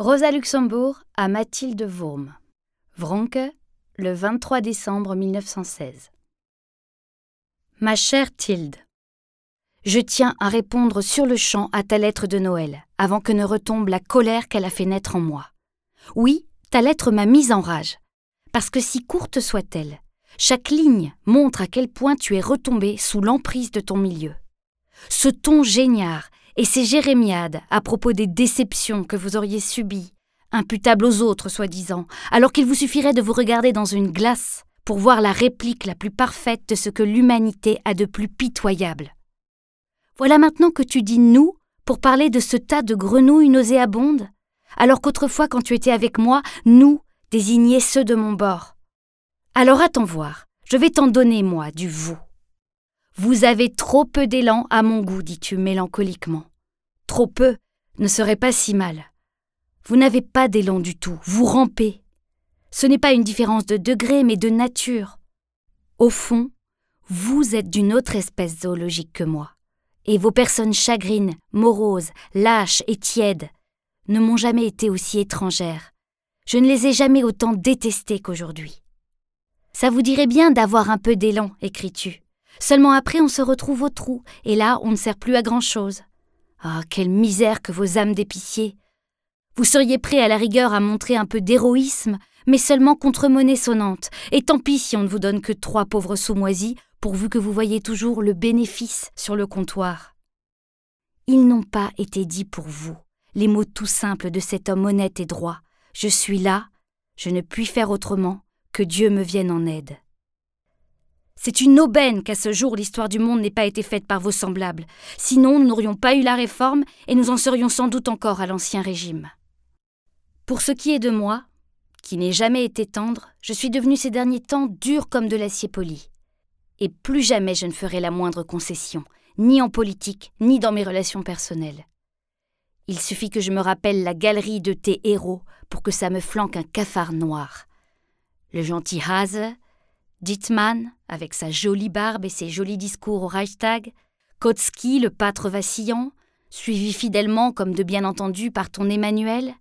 Rosa Luxembourg à Mathilde Wurm. Vronke, le 23 décembre 1916. Ma chère Tilde, je tiens à répondre sur le champ à ta lettre de Noël, avant que ne retombe la colère qu'elle a fait naître en moi. Oui, ta lettre m'a mise en rage, parce que si courte soit-elle, chaque ligne montre à quel point tu es retombé sous l'emprise de ton milieu. Ce ton géniard et ces jérémiades à propos des déceptions que vous auriez subies, imputables aux autres soi-disant, alors qu'il vous suffirait de vous regarder dans une glace pour voir la réplique la plus parfaite de ce que l'humanité a de plus pitoyable. Voilà maintenant que tu dis nous pour parler de ce tas de grenouilles nauséabondes, alors qu'autrefois quand tu étais avec moi, nous désigniez ceux de mon bord. Alors attends voir, je vais t'en donner, moi, du vous. Vous avez trop peu d'élan à mon goût, dis-tu mélancoliquement. Trop peu ne serait pas si mal. Vous n'avez pas d'élan du tout, vous rampez. Ce n'est pas une différence de degré, mais de nature. Au fond, vous êtes d'une autre espèce zoologique que moi, et vos personnes chagrines, moroses, lâches et tièdes ne m'ont jamais été aussi étrangères. Je ne les ai jamais autant détestées qu'aujourd'hui. Ça vous dirait bien d'avoir un peu d'élan, écris-tu. Seulement après on se retrouve au trou, et là on ne sert plus à grand-chose. Ah, quelle misère que vos âmes d'épicier. Vous seriez prêt à la rigueur à montrer un peu d'héroïsme, mais seulement contre monnaie sonnante, et tant pis si on ne vous donne que trois pauvres sous moisis, pourvu que vous voyez toujours le bénéfice sur le comptoir. Ils n'ont pas été dits pour vous, les mots tout simples de cet homme honnête et droit. Je suis là, je ne puis faire autrement, que Dieu me vienne en aide. C'est une aubaine qu'à ce jour l'histoire du monde n'ait pas été faite par vos semblables. Sinon, nous n'aurions pas eu la réforme et nous en serions sans doute encore à l'ancien régime. Pour ce qui est de moi, qui n'ai jamais été tendre, je suis devenu ces derniers temps dur comme de l'acier poli. Et plus jamais je ne ferai la moindre concession, ni en politique, ni dans mes relations personnelles. Il suffit que je me rappelle la galerie de tes héros pour que ça me flanque un cafard noir. Le gentil Hase, Dittmann, avec sa jolie barbe et ses jolis discours au Reichstag, Kotsky, le pâtre vacillant, suivi fidèlement, comme de bien entendu, par ton Emmanuel,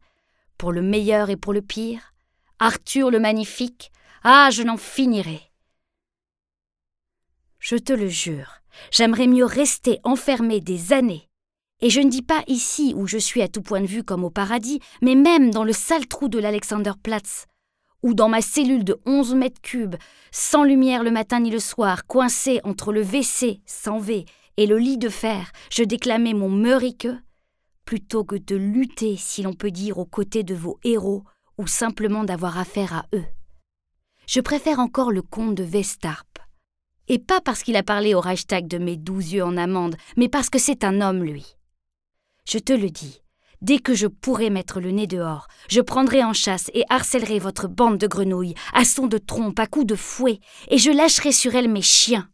pour le meilleur et pour le pire, Arthur le magnifique, ah, je n'en finirai. Je te le jure, j'aimerais mieux rester enfermé des années. Et je ne dis pas ici où je suis à tout point de vue comme au paradis, mais même dans le sale trou de l'Alexanderplatz, ou dans ma cellule de onze mètres cubes, sans lumière le matin ni le soir, coincé entre le WC sans V et le lit de fer, je déclamais mon meurique, plutôt que de lutter, si l'on peut dire, aux côtés de vos héros, ou simplement d'avoir affaire à eux. Je préfère encore le comte de Vestarp. Et pas parce qu'il a parlé au Reichstag de mes douze yeux en amande, mais parce que c'est un homme, lui. Je te le dis, Dès que je pourrai mettre le nez dehors, je prendrai en chasse et harcèlerai votre bande de grenouilles, à son de trompe, à coups de fouet, et je lâcherai sur elle mes chiens.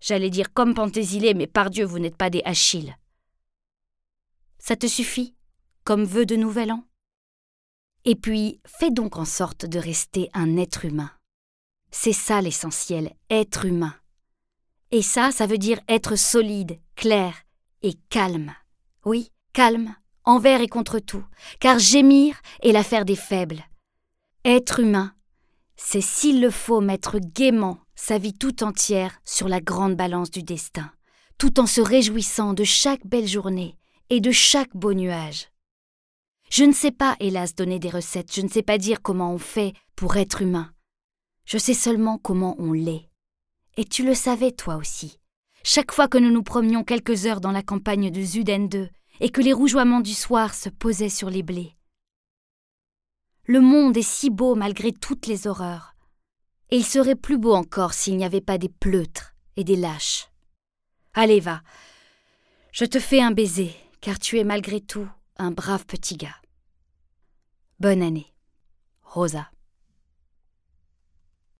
J'allais dire comme Panthésilée, mais pardieu, vous n'êtes pas des Achilles. Ça te suffit, comme vœu de nouvel an? Et puis, fais donc en sorte de rester un être humain. C'est ça l'essentiel, être humain. Et ça, ça veut dire être solide, clair et calme. Oui, calme, envers et contre tout, car gémir est l'affaire des faibles. Être humain, c'est s'il le faut mettre gaiement sa vie tout entière sur la grande balance du destin, tout en se réjouissant de chaque belle journée et de chaque beau nuage. Je ne sais pas, hélas, donner des recettes, je ne sais pas dire comment on fait pour être humain. Je sais seulement comment on l'est. Et tu le savais, toi aussi. Chaque fois que nous nous promenions quelques heures dans la campagne de Zuden et que les rougeoiements du soir se posaient sur les blés. Le monde est si beau malgré toutes les horreurs, et il serait plus beau encore s'il n'y avait pas des pleutres et des lâches. Allez, va, je te fais un baiser, car tu es malgré tout un brave petit gars. Bonne année, Rosa.